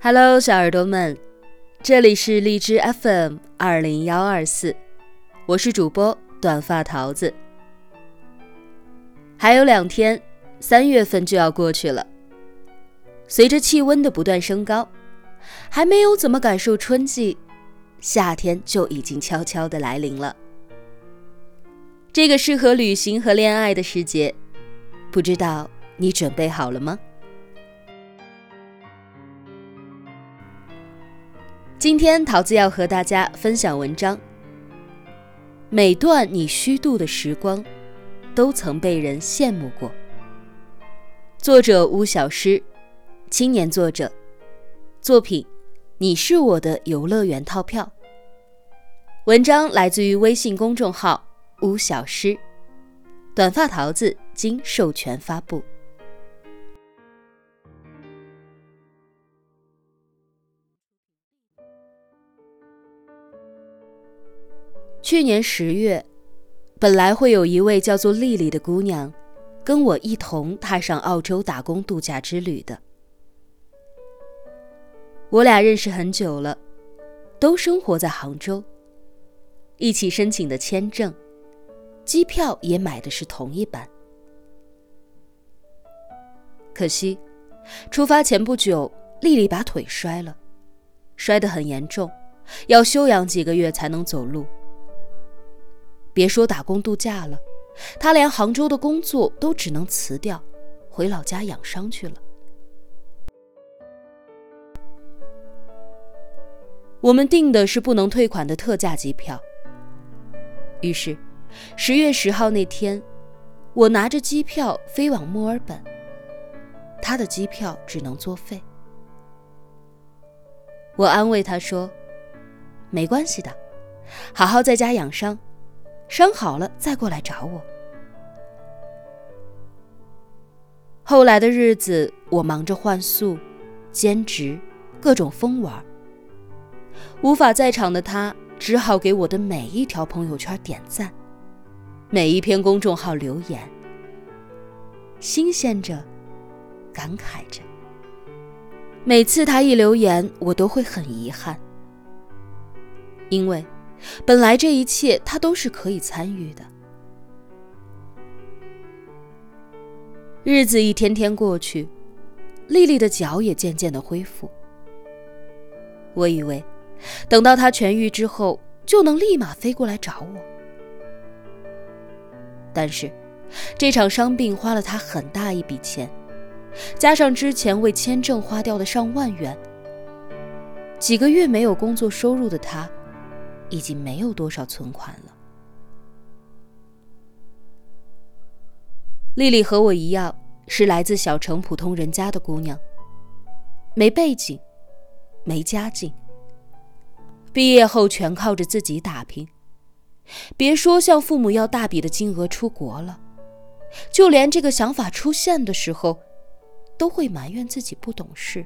Hello，小耳朵们，这里是荔枝 FM 二零幺二四，我是主播短发桃子。还有两天，三月份就要过去了。随着气温的不断升高，还没有怎么感受春季，夏天就已经悄悄的来临了。这个适合旅行和恋爱的时节，不知道你准备好了吗？今天桃子要和大家分享文章。每段你虚度的时光，都曾被人羡慕过。作者巫小诗，青年作者。作品：你是我的游乐园套票。文章来自于微信公众号巫小诗，短发桃子经授权发布。去年十月，本来会有一位叫做丽丽的姑娘，跟我一同踏上澳洲打工度假之旅的。我俩认识很久了，都生活在杭州，一起申请的签证、机票也买的是同一班。可惜，出发前不久，丽丽把腿摔了，摔得很严重，要休养几个月才能走路。别说打工度假了，他连杭州的工作都只能辞掉，回老家养伤去了。我们订的是不能退款的特价机票，于是十月十号那天，我拿着机票飞往墨尔本，他的机票只能作废。我安慰他说：“没关系的，好好在家养伤。”伤好了再过来找我。后来的日子，我忙着换宿、兼职，各种疯玩。无法在场的他，只好给我的每一条朋友圈点赞，每一篇公众号留言，新鲜着，感慨着。每次他一留言，我都会很遗憾，因为。本来这一切他都是可以参与的。日子一天天过去，丽丽的脚也渐渐的恢复。我以为，等到她痊愈之后，就能立马飞过来找我。但是，这场伤病花了她很大一笔钱，加上之前为签证花掉的上万元，几个月没有工作收入的她。已经没有多少存款了。丽丽和我一样，是来自小城普通人家的姑娘，没背景，没家境。毕业后全靠着自己打拼，别说向父母要大笔的金额出国了，就连这个想法出现的时候，都会埋怨自己不懂事。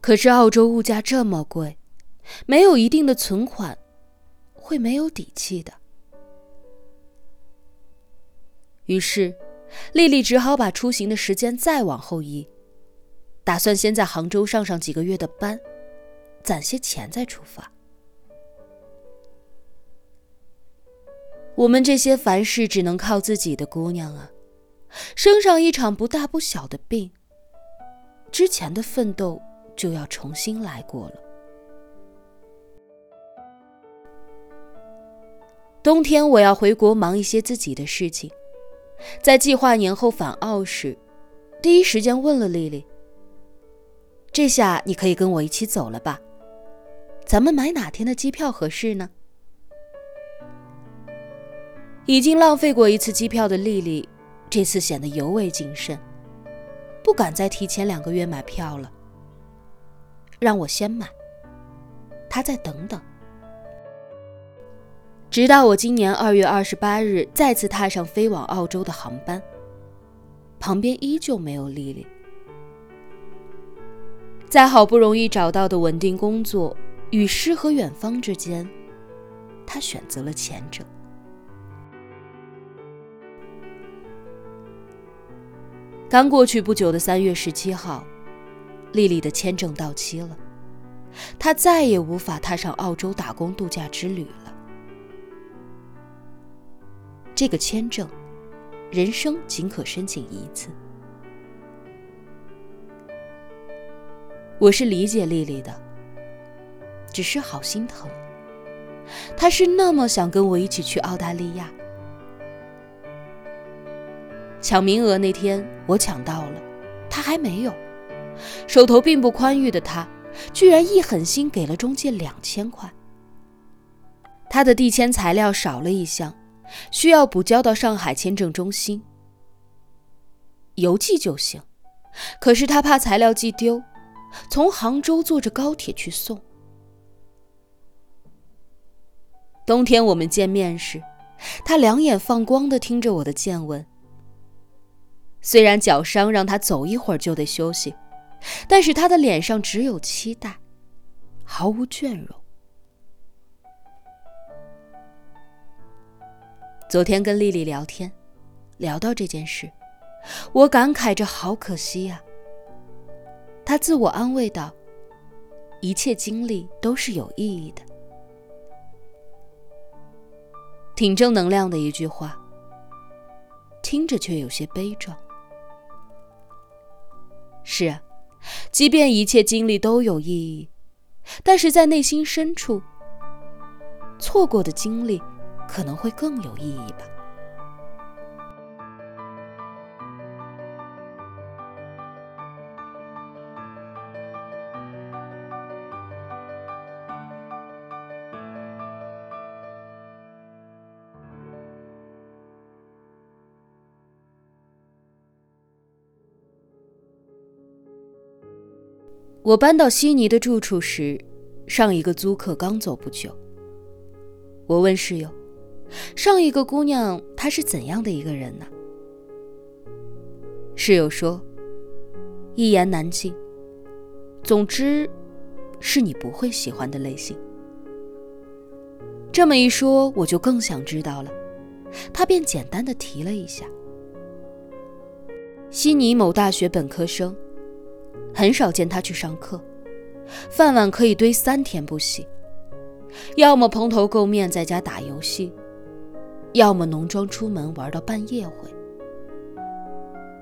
可是澳洲物价这么贵。没有一定的存款，会没有底气的。于是，丽丽只好把出行的时间再往后移，打算先在杭州上上几个月的班，攒些钱再出发。我们这些凡事只能靠自己的姑娘啊，生上一场不大不小的病，之前的奋斗就要重新来过了。冬天我要回国忙一些自己的事情，在计划年后返澳时，第一时间问了丽丽：“这下你可以跟我一起走了吧？咱们买哪天的机票合适呢？”已经浪费过一次机票的丽丽，这次显得尤为谨慎，不敢再提前两个月买票了，让我先买，她再等等。直到我今年二月二十八日再次踏上飞往澳洲的航班，旁边依旧没有丽丽。在好不容易找到的稳定工作与诗和远方之间，他选择了前者。刚过去不久的三月十七号，丽丽的签证到期了，她再也无法踏上澳洲打工度假之旅了。这个签证，人生仅可申请一次。我是理解丽丽的，只是好心疼。她是那么想跟我一起去澳大利亚。抢名额那天，我抢到了，她还没有。手头并不宽裕的她，居然一狠心给了中介两千块。她的递签材料少了一项，需要补交到上海签证中心。邮寄就行，可是他怕材料寄丢。从杭州坐着高铁去送。冬天我们见面时，他两眼放光的听着我的见闻。虽然脚伤让他走一会儿就得休息，但是他的脸上只有期待，毫无倦容。昨天跟丽丽聊天，聊到这件事，我感慨着：好可惜呀。他自我安慰道：“一切经历都是有意义的，挺正能量的一句话，听着却有些悲壮。是啊，即便一切经历都有意义，但是在内心深处，错过的经历可能会更有意义吧。”我搬到悉尼的住处时，上一个租客刚走不久。我问室友：“上一个姑娘她是怎样的一个人呢？”室友说：“一言难尽。总之，是你不会喜欢的类型。”这么一说，我就更想知道了。他便简单的提了一下：悉尼某大学本科生。很少见他去上课，饭碗可以堆三天不洗，要么蓬头垢面在家打游戏，要么浓妆出门玩到半夜回。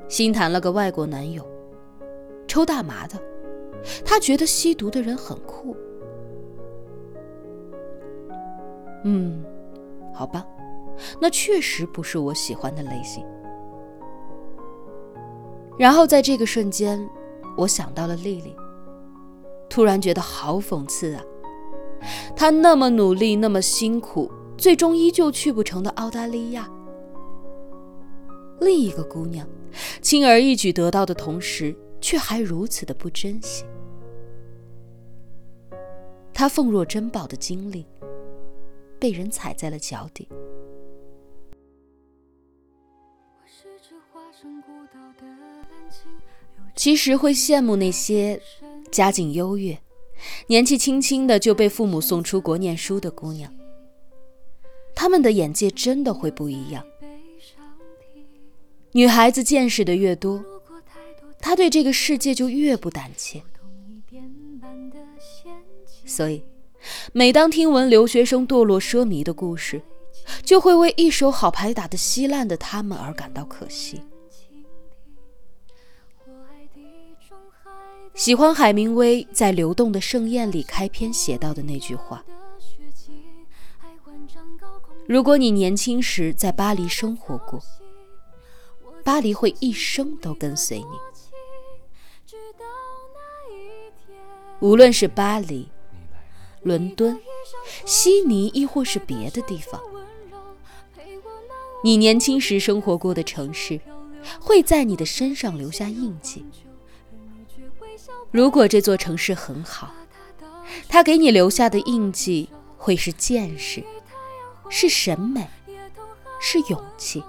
新谈了个外国男友，抽大麻的，他觉得吸毒的人很酷。嗯，好吧，那确实不是我喜欢的类型。然后在这个瞬间。我想到了丽丽，突然觉得好讽刺啊！她那么努力，那么辛苦，最终依旧去不成的澳大利亚。另一个姑娘，轻而易举得到的同时，却还如此的不珍惜。她奉若珍宝的经历，被人踩在了脚底。其实会羡慕那些家境优越、年纪轻轻的就被父母送出国念书的姑娘，他们的眼界真的会不一样。女孩子见识的越多，她对这个世界就越不胆怯。所以，每当听闻留学生堕落奢靡的故事，就会为一手好牌打得稀烂的他们而感到可惜。喜欢海明威在《流动的盛宴》里开篇写到的那句话：“如果你年轻时在巴黎生活过，巴黎会一生都跟随你。无论是巴黎、伦敦、悉尼，亦或是别的地方，你年轻时生活过的城市，会在你的身上留下印记。”如果这座城市很好，它给你留下的印记会是见识，是审美，是勇气。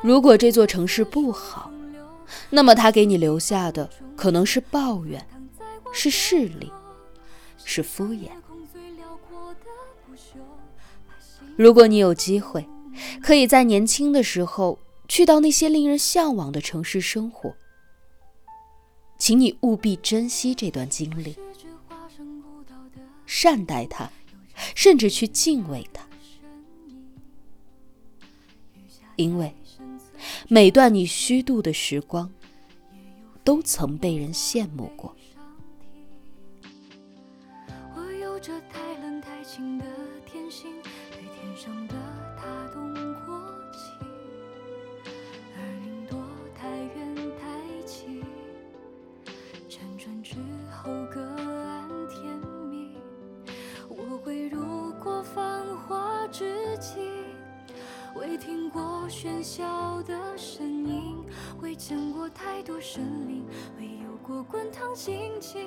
如果这座城市不好，那么它给你留下的可能是抱怨，是势力，是敷衍。如果你有机会，可以在年轻的时候去到那些令人向往的城市生活。请你务必珍惜这段经历，善待它，甚至去敬畏它，因为每段你虚度的时光，都曾被人羡慕过。喧嚣的声音，未见过太多生灵，未有过滚烫心情，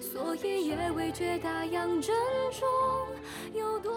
所以也未觉大洋正中有多。